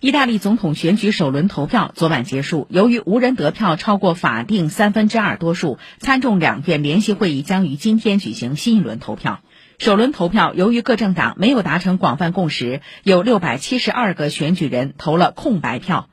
意大利总统选举首轮投票昨晚结束由于无人得票超过法定三分之二多数参众两院联席会议将于今天举行新一轮投票。首轮投票由于各政党没有达成广泛共识有六百七十二个选举人投了空白票。